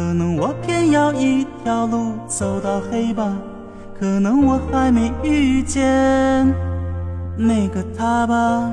可能我偏要一条路走到黑吧，可能我还没遇见那个他吧。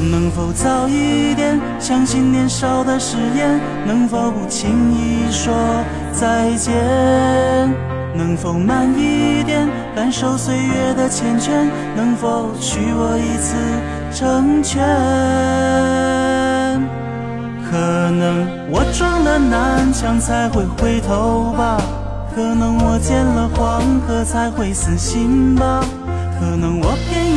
能否早一点相信年少的誓言？能否不轻易说再见？能否慢一点感受岁月的缱绻？能否许我一次成全？可能我撞了南墙才会回头吧，可能我见了黄河才会死心吧。可能我偏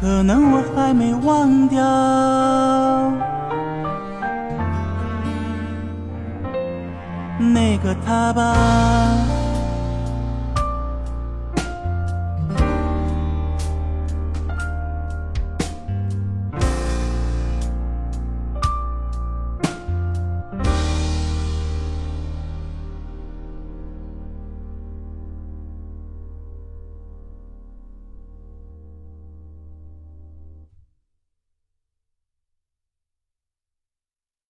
可能我还没忘掉那个他吧。